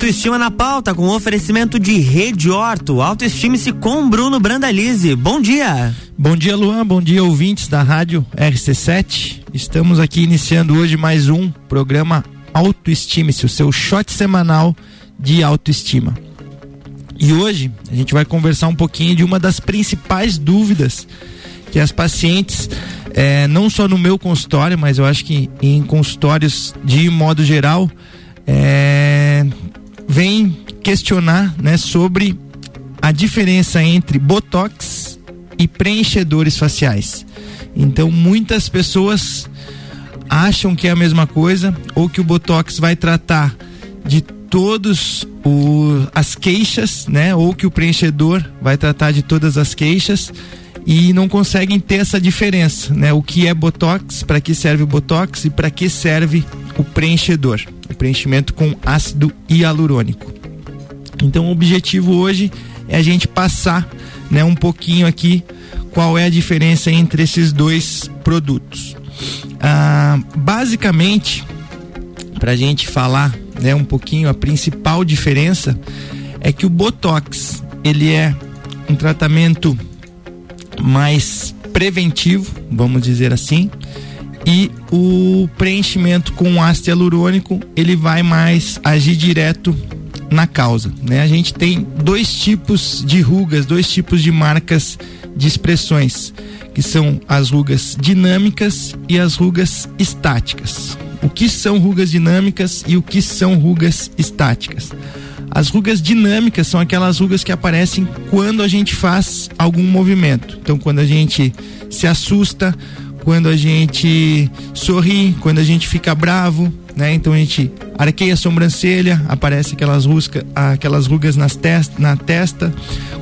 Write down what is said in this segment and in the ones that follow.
Autoestima na pauta com oferecimento de Rede Horto. Autoestime-se com Bruno Brandalize. Bom dia. Bom dia, Luan. Bom dia, ouvintes da Rádio RC7. Estamos aqui iniciando hoje mais um programa Autoestime-se, o seu shot semanal de autoestima. E hoje a gente vai conversar um pouquinho de uma das principais dúvidas que as pacientes, é, não só no meu consultório, mas eu acho que em consultórios de modo geral, é, vem questionar né, sobre a diferença entre botox e preenchedores faciais. Então, muitas pessoas acham que é a mesma coisa ou que o botox vai tratar de todos o, as queixas, né? Ou que o preenchedor vai tratar de todas as queixas e não conseguem ter essa diferença, né? O que é botox, para que serve o botox e para que serve o preenchedor, o preenchimento com ácido hialurônico. Então, o objetivo hoje é a gente passar, né, um pouquinho aqui qual é a diferença entre esses dois produtos. Ah, basicamente, para a gente falar, né, um pouquinho a principal diferença é que o botox ele é um tratamento mais preventivo, vamos dizer assim, e o preenchimento com ácido hialurônico ele vai mais agir direto na causa, né? A gente tem dois tipos de rugas, dois tipos de marcas de expressões, que são as rugas dinâmicas e as rugas estáticas. O que são rugas dinâmicas e o que são rugas estáticas? As rugas dinâmicas são aquelas rugas que aparecem quando a gente faz algum movimento. Então, quando a gente se assusta, quando a gente sorri, quando a gente fica bravo, né? Então a gente arqueia a sobrancelha, aparece aquelas, rusca, aquelas rugas nas test, na testa.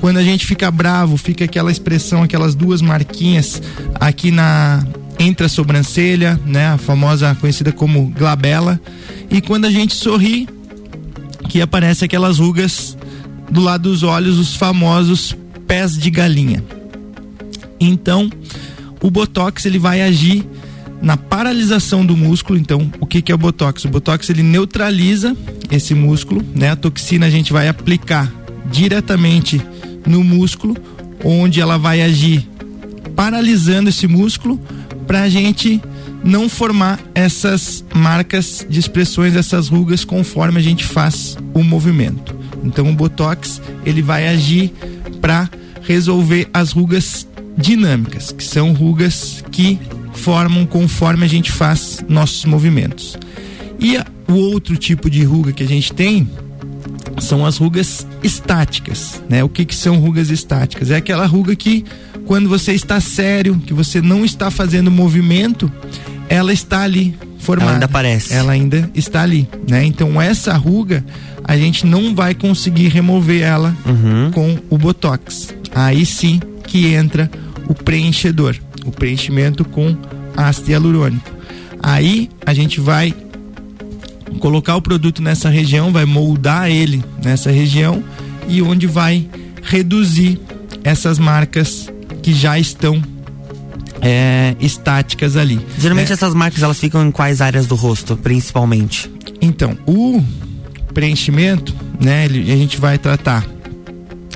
Quando a gente fica bravo, fica aquela expressão, aquelas duas marquinhas aqui na entre a sobrancelha, né? A famosa conhecida como glabela. E quando a gente sorri, que aparece aquelas rugas do lado dos olhos, os famosos pés de galinha. Então, o botox ele vai agir na paralisação do músculo. Então, o que, que é o botox? O botox ele neutraliza esse músculo, né? A toxina a gente vai aplicar diretamente no músculo, onde ela vai agir paralisando esse músculo para a gente não formar essas marcas de expressões, essas rugas conforme a gente faz o movimento. Então o botox ele vai agir para resolver as rugas dinâmicas, que são rugas que formam conforme a gente faz nossos movimentos. E a, o outro tipo de ruga que a gente tem são as rugas estáticas, né? O que que são rugas estáticas? É aquela ruga que quando você está sério, que você não está fazendo movimento, ela está ali formada. Ela ainda aparece. Ela ainda está ali, né? Então essa ruga a gente não vai conseguir remover ela uhum. com o botox. Aí sim que entra o preenchedor, o preenchimento com ácido hialurônico. Aí a gente vai colocar o produto nessa região, vai moldar ele nessa região e onde vai reduzir essas marcas que já estão é, estáticas ali. Geralmente é. essas marcas elas ficam em quais áreas do rosto, principalmente? Então, o preenchimento, né, ele, a gente vai tratar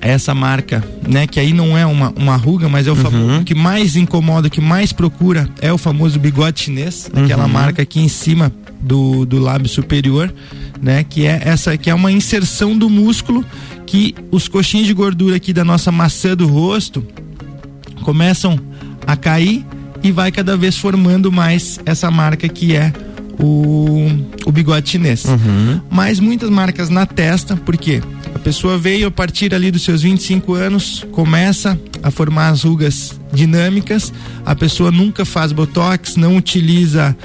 essa marca, né, que aí não é uma, uma ruga, mas é o uhum. famoso, que mais incomoda, que mais procura é o famoso bigode chinês, uhum. aquela marca aqui em cima do, do lábio superior, né, que é essa que é uma inserção do músculo que os coxinhos de gordura aqui da nossa maçã do rosto começam a cair e vai cada vez formando mais essa marca que é o, o bigode chinês. Uhum. Mas muitas marcas na testa, porque a pessoa veio a partir ali dos seus 25 anos, começa a formar as rugas dinâmicas, a pessoa nunca faz botox, não utiliza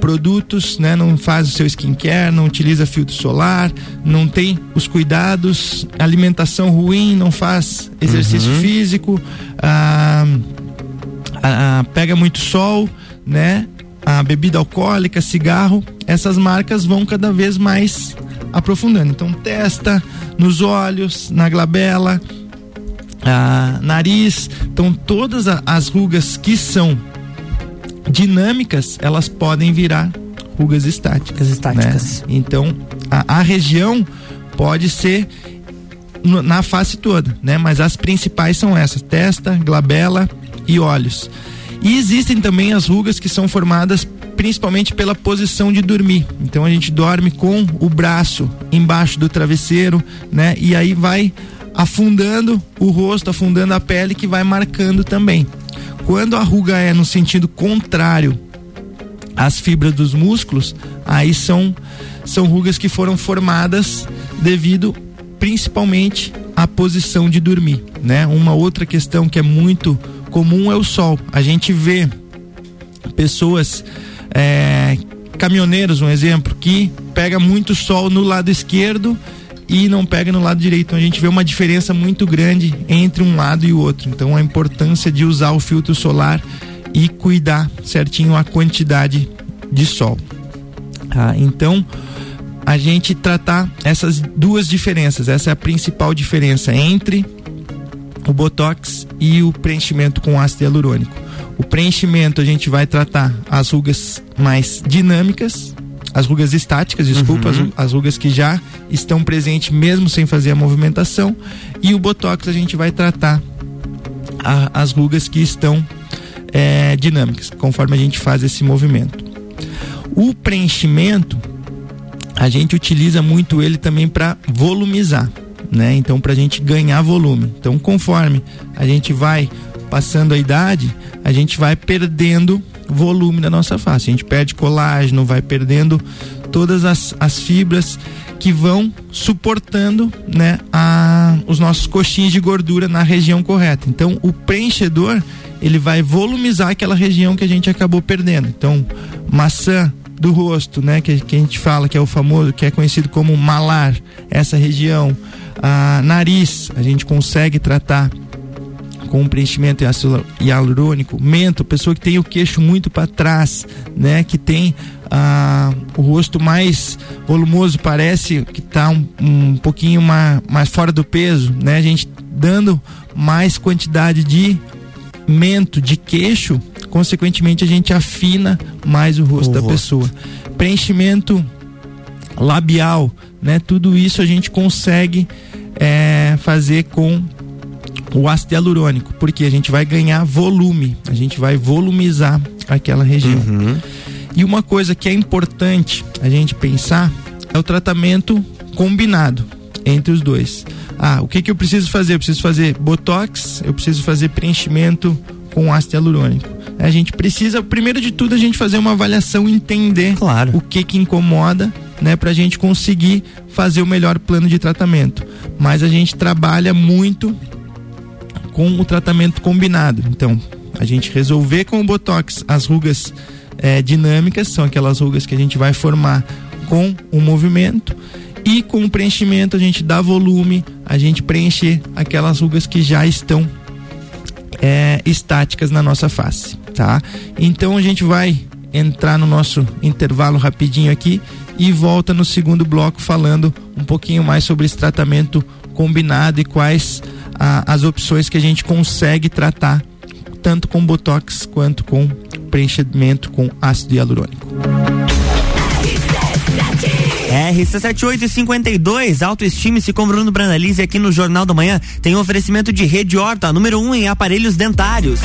produtos, né? Não faz o seu skincare, não utiliza filtro solar, não tem os cuidados, alimentação ruim, não faz exercício uhum. físico, ah, a, a, pega muito sol, né? A bebida alcoólica, cigarro, essas marcas vão cada vez mais aprofundando. Então testa nos olhos, na glabela, a, nariz, então todas as rugas que são dinâmicas, elas podem virar rugas estáticas. Estáticas. Né? Então a, a região Pode ser na face toda, né? Mas as principais são essas: testa, glabela e olhos. E existem também as rugas que são formadas principalmente pela posição de dormir. Então a gente dorme com o braço embaixo do travesseiro, né? E aí vai afundando o rosto, afundando a pele que vai marcando também. Quando a ruga é no sentido contrário às fibras dos músculos, aí são são rugas que foram formadas devido principalmente à posição de dormir, né? Uma outra questão que é muito comum é o sol. A gente vê pessoas é, caminhoneiros, um exemplo, que pega muito sol no lado esquerdo e não pega no lado direito. Então a gente vê uma diferença muito grande entre um lado e o outro. Então a importância de usar o filtro solar e cuidar certinho a quantidade de sol. Ah, então a gente tratar essas duas diferenças, essa é a principal diferença entre o botox e o preenchimento com ácido hialurônico. O preenchimento a gente vai tratar as rugas mais dinâmicas, as rugas estáticas, desculpa, uhum. as, as, rugas que já estão presentes mesmo sem fazer a movimentação. E o botox a gente vai tratar a, as rugas que estão é, dinâmicas, conforme a gente faz esse movimento. O preenchimento a gente utiliza muito ele também para volumizar, né? Então para a gente ganhar volume. Então conforme a gente vai passando a idade, a gente vai perdendo volume da nossa face. A gente perde colágeno, vai perdendo todas as, as fibras que vão suportando né, a, os nossos coxinhos de gordura na região correta. Então, o preenchedor ele vai volumizar aquela região que a gente acabou perdendo. Então, maçã do rosto, né, que, que a gente fala que é o famoso, que é conhecido como malar, essa região, a nariz, a gente consegue tratar com preenchimento em ácido hialurônico, mento, pessoa que tem o queixo muito para trás, né, que tem ah, o rosto mais volumoso, parece que está um, um pouquinho mais, mais fora do peso, né, a gente dando mais quantidade de mento, de queixo, consequentemente a gente afina mais o rosto o da rosto. pessoa. Preenchimento labial, né, tudo isso a gente consegue fazer com o ácido hialurônico, porque a gente vai ganhar volume, a gente vai volumizar aquela região. Uhum. E uma coisa que é importante a gente pensar é o tratamento combinado entre os dois. Ah, o que, que eu preciso fazer? Eu preciso fazer botox, eu preciso fazer preenchimento com ácido hialurônico. A gente precisa, primeiro de tudo, a gente fazer uma avaliação, entender claro. o que que incomoda, né, para a gente conseguir fazer o melhor plano de tratamento. Mas a gente trabalha muito com o tratamento combinado. Então, a gente resolver com o Botox as rugas é, dinâmicas, são aquelas rugas que a gente vai formar com o movimento. E com o preenchimento a gente dá volume, a gente preenche aquelas rugas que já estão é, estáticas na nossa face, tá? Então a gente vai entrar no nosso intervalo rapidinho aqui e volta no segundo bloco falando um pouquinho mais sobre esse tratamento combinado e quais a, as opções que a gente consegue tratar tanto com botox quanto com preenchimento com ácido hialurônico. RC7852, autoestime-se com Bruno Brandalize aqui no Jornal da Manhã. Tem um oferecimento de Rede Horta, número 1 um em aparelhos dentários.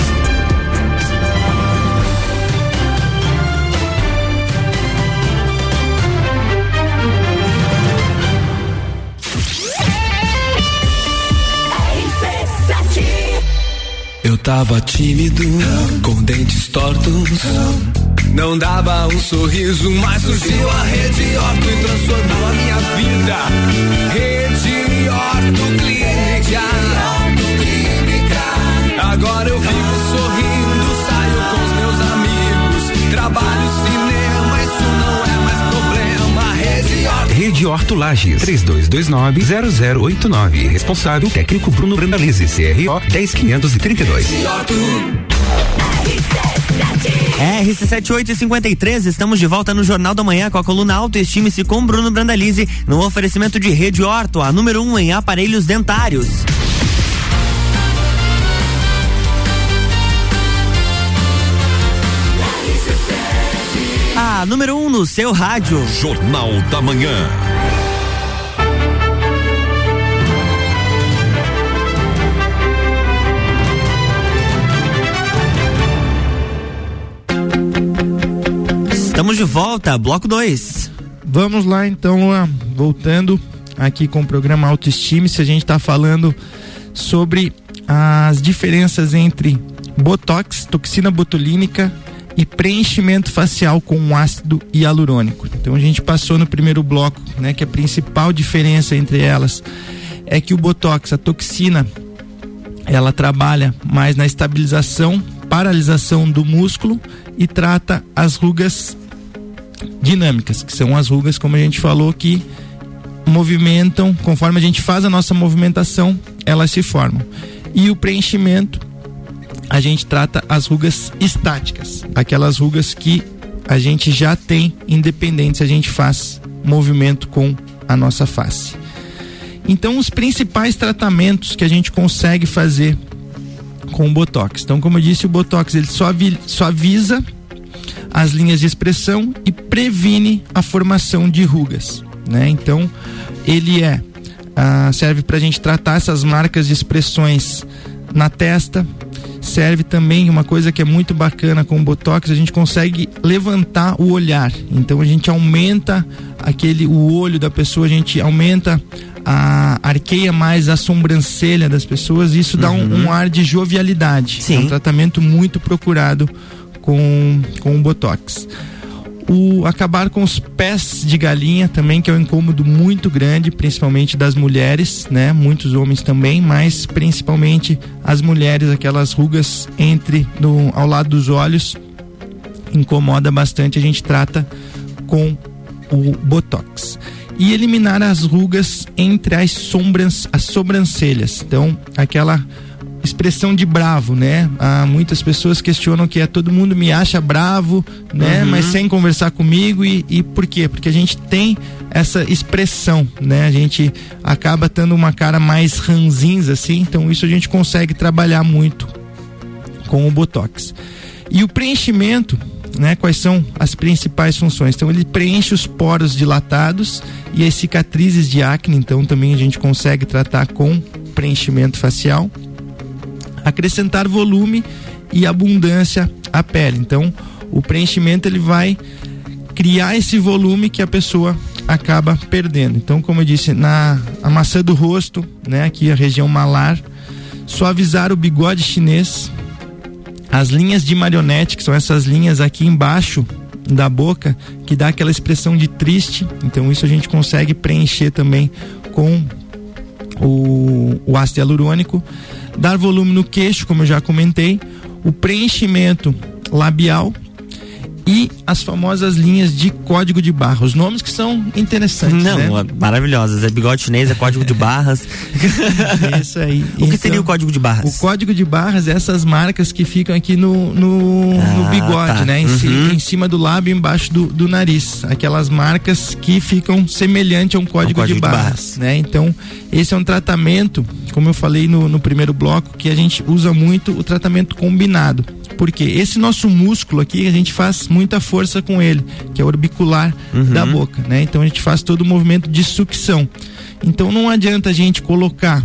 Eu tava tímido, com dentes tortos. Não dava um sorriso, mas surgiu a Rede Orto e transformou a minha vida. Rede Orto Clínica. Agora eu vivo sorrindo, saio com os meus amigos, trabalho cinema, Rede Orto. Rede Horto Lages, 3229-0089. Responsável técnico Bruno Brandalize, CRO 10532. RC7853, estamos de volta no Jornal da Manhã com a coluna Autoestime-se com Bruno Brandalize, no oferecimento de Rede Orto, a número 1 um em aparelhos dentários. número 1 um no seu rádio. Jornal da Manhã. Estamos de volta, bloco 2. Vamos lá então, Luan. Voltando aqui com o programa Autoestima, se a gente está falando sobre as diferenças entre botox, toxina botulínica e preenchimento facial com ácido hialurônico. Então a gente passou no primeiro bloco, né, que a principal diferença entre elas é que o botox, a toxina, ela trabalha mais na estabilização, paralisação do músculo e trata as rugas dinâmicas, que são as rugas, como a gente falou, que movimentam, conforme a gente faz a nossa movimentação, elas se formam. E o preenchimento, a gente trata as rugas estáticas, aquelas rugas que a gente já tem independente se a gente faz movimento com a nossa face. Então, os principais tratamentos que a gente consegue fazer com o Botox. Então, como eu disse, o Botox ele suaviza as linhas de expressão e previne a formação de rugas, né? Então, ele é ah, serve para a gente tratar essas marcas de expressões na testa. Serve também uma coisa que é muito bacana com o Botox, a gente consegue levantar o olhar. Então a gente aumenta aquele o olho da pessoa, a gente aumenta a arqueia mais a sobrancelha das pessoas, isso dá um, Uhum. um ar de jovialidade. Sim. É um tratamento muito procurado com, com o Botox. O acabar com os pés de galinha também, que é um incômodo muito grande, principalmente das mulheres, né? Muitos homens também, mas principalmente as mulheres, aquelas rugas entre no, ao lado dos olhos, incomoda bastante. A gente trata com o Botox. E eliminar as rugas entre as sombras, as sobrancelhas. Então, aquela expressão de bravo, né? Há muitas pessoas questionam que é todo mundo me acha bravo, né? Mas sem conversar comigo e, e por quê? Porque a gente tem essa expressão, né? A gente acaba tendo uma cara mais ranzinza assim, então isso a gente consegue trabalhar muito com o botox. E o preenchimento, né? Quais são as principais funções? Então ele preenche os poros dilatados e as cicatrizes de acne, então também a gente consegue tratar com preenchimento facial acrescentar volume e abundância à pele. Então, o preenchimento ele vai criar esse volume que a pessoa acaba perdendo. Então, como eu disse, na a maçã do rosto, né, aqui a região malar, suavizar o bigode chinês, as linhas de marionete, que são essas linhas aqui embaixo da boca, que dá aquela expressão de triste. Então, isso a gente consegue preencher também com o, o ácido hialurônico, dar volume no queixo, como eu já comentei, o preenchimento labial e as famosas linhas de código de barra. Os nomes que são interessantes, Não, né? maravilhosas. É bigode chinês, é código de barras. Isso aí. o que seria o código de barras? O código de barras é essas marcas que ficam aqui no, no, Ah, no bigode, tá. né? Em, Uhum. em cima do lábio e embaixo do, do nariz. Aquelas marcas que ficam semelhante a um código, código de, de barras, barras. né? Então, esse é um tratamento, como eu falei no, no primeiro bloco, que a gente usa muito o tratamento combinado. Porque esse nosso músculo aqui, a gente faz muita força com ele, que é o orbicular da boca, né? Então a gente faz todo o movimento de sucção. Então não adianta a gente colocar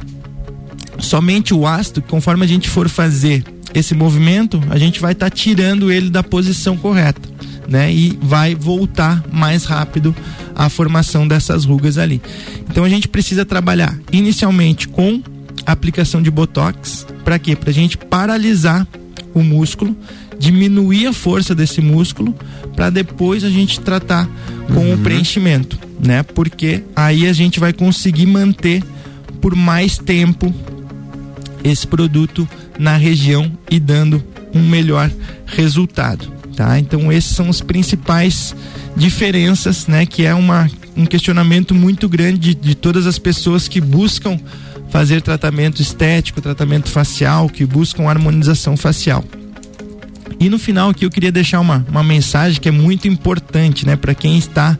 somente o ácido, conforme a gente for fazer esse movimento, a gente vai estar tirando ele da posição correta, né? E vai voltar mais rápido a formação dessas rugas ali. Então a gente precisa trabalhar inicialmente com a aplicação de botox, para quê? Para a gente paralisar o músculo, diminuir a força desse músculo, para depois a gente tratar com o preenchimento, né? Porque aí a gente vai conseguir manter por mais tempo esse produto na região e dando um melhor resultado, tá? Então esses são os principais diferenças, né? Que é uma, um questionamento muito grande de, de todas as pessoas que buscam fazer tratamento estético, tratamento facial, que buscam harmonização facial. E no final aqui eu queria deixar uma, uma mensagem que é muito importante, né, para quem está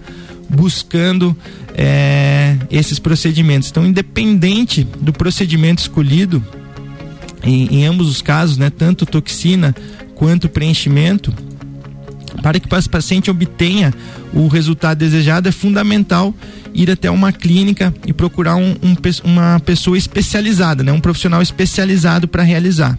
buscando é, esses procedimentos. Então, independente do procedimento escolhido, em, em ambos os casos, né, tanto toxina quanto preenchimento, para que o paciente obtenha o resultado desejado, é fundamental ir até uma clínica e procurar um, um, uma pessoa especializada, né, um profissional especializado para realizar.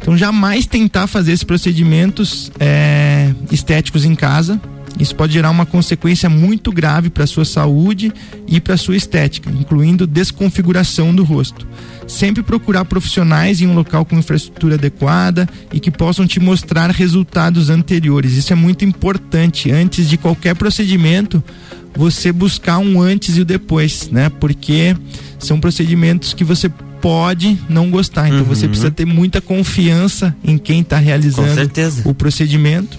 Então, jamais tentar fazer esses procedimentos é, estéticos em casa. Isso pode gerar uma consequência muito grave para a sua saúde e para a sua estética, incluindo desconfiguração do rosto. Sempre procurar profissionais em um local com infraestrutura adequada e que possam te mostrar resultados anteriores. Isso é muito importante. Antes de qualquer procedimento, você buscar um antes e o depois, né? Porque são procedimentos que você pode não gostar. Então uhum. você precisa ter muita confiança em quem está realizando o procedimento.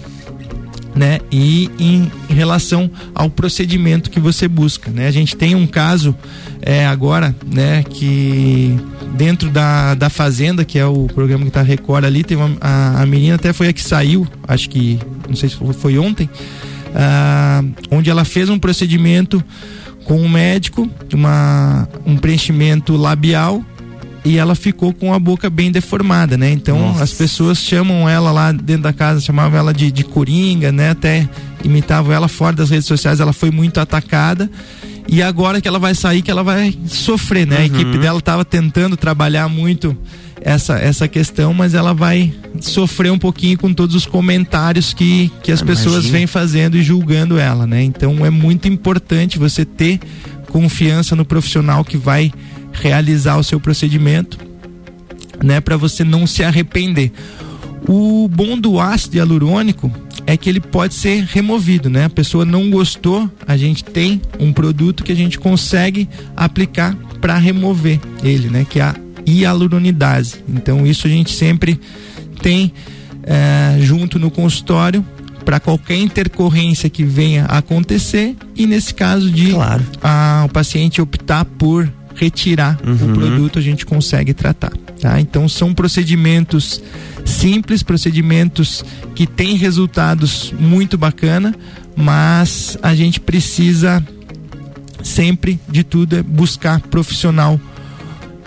Né? E em, relação ao procedimento que você busca, né? A gente tem um caso é, agora, né? Que dentro da, da Fazenda, que é o programa que está Record ali, tem uma, a, a menina até foi a que saiu, acho que, não sei se foi, foi ontem, ah, onde ela fez um procedimento com um médico, uma, um preenchimento labial e ela ficou com a boca bem deformada, né? Então Nossa. as pessoas chamam ela lá dentro da casa, chamavam ela de, de coringa, né? Até imitavam ela fora das redes sociais, ela foi muito atacada. E agora que ela vai sair, que ela vai sofrer, né? Uhum. A equipe dela estava tentando trabalhar muito essa, essa questão, mas ela vai sofrer um pouquinho com todos os comentários que, que as pessoas vêm fazendo e julgando ela, né? Então é muito importante você ter confiança no profissional que vai realizar o seu procedimento, né, para você não se arrepender. O bom do ácido hialurônico é que ele pode ser removido, né? A pessoa não gostou, a gente tem um produto que a gente consegue aplicar para remover ele, né? Que é a hialuronidase. Então isso a gente sempre tem é, junto no consultório para qualquer intercorrência que venha a acontecer e nesse caso de claro. a, o paciente optar por retirar uhum. o produto, a gente consegue tratar. Tá? Então são procedimentos simples, procedimentos que têm resultados muito bacana, mas a gente precisa sempre de tudo é buscar profissional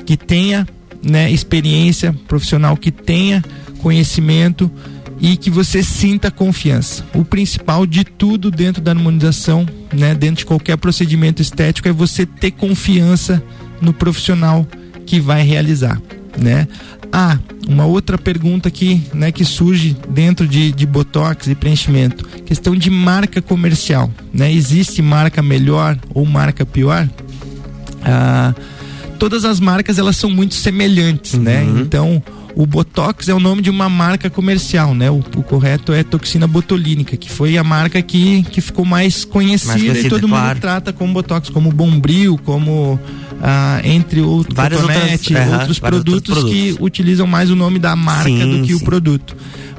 que tenha né, experiência, profissional que tenha conhecimento e que você sinta confiança. O principal de tudo dentro da harmonização, né, dentro de qualquer procedimento estético, é você ter confiança no profissional que vai realizar, né? Ah, uma outra pergunta que, né, que surge dentro de, de botox e preenchimento, questão de marca comercial, né? Existe marca melhor ou marca pior? Ah, todas as marcas elas são muito semelhantes, né? uhum. né? Então o Botox é o nome de uma marca comercial, né? O, o, correto é toxina botulínica, que foi a marca que, que ficou mais conhecida, mais conhecida e todo claro. mundo trata como Botox, como Bombril, como ah, entre outros Várias outras, outros, produtos outros, produtos que utilizam mais o nome da marca sim, do que sim. o produto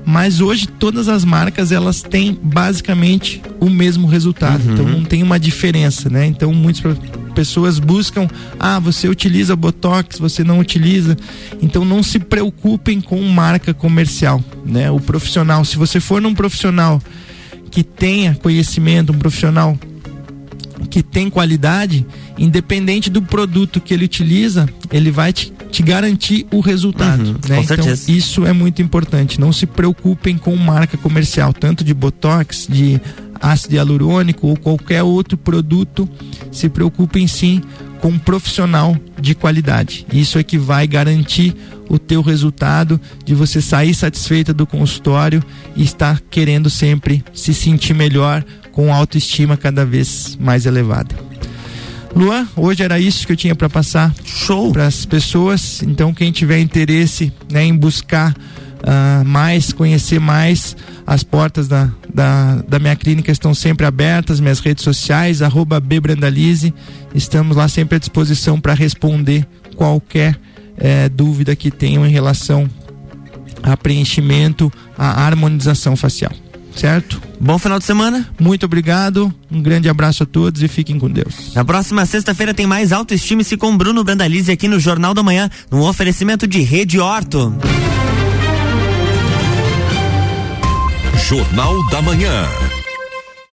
mas hoje todas as marcas elas têm basicamente o mesmo resultado, uhum. então não tem uma diferença, né? Então muitas pessoas buscam, ah, você utiliza botox, você não utiliza, então não se preocupem com marca comercial, né? O profissional, se você for num profissional que tenha conhecimento, um profissional que tem qualidade, independente do produto que ele utiliza, ele vai te te garantir o resultado. Uhum, né? então, certeza. isso é muito importante. Não se preocupem com marca comercial, tanto de botox, de ácido hialurônico ou qualquer outro produto. Se preocupem sim com um profissional de qualidade. Isso é que vai garantir o teu resultado de você sair satisfeita do consultório e estar querendo sempre se sentir melhor com autoestima cada vez mais elevada. Luan, hoje era isso que eu tinha para passar show. para as pessoas. Então quem tiver interesse né, em buscar uh, mais, conhecer mais, as portas da, da, da, minha clínica estão sempre abertas, minhas redes sociais, arroba Bbrandalize, estamos lá sempre à disposição para responder qualquer eh, dúvida que tenham em relação a preenchimento, a harmonização facial certo? Bom final de semana. Muito obrigado. Um grande abraço a todos e fiquem com Deus. Na próxima sexta-feira tem mais autoestima-se com Bruno Brandalize aqui no Jornal da Manhã, no oferecimento de Rede Horto. Jornal da Manhã.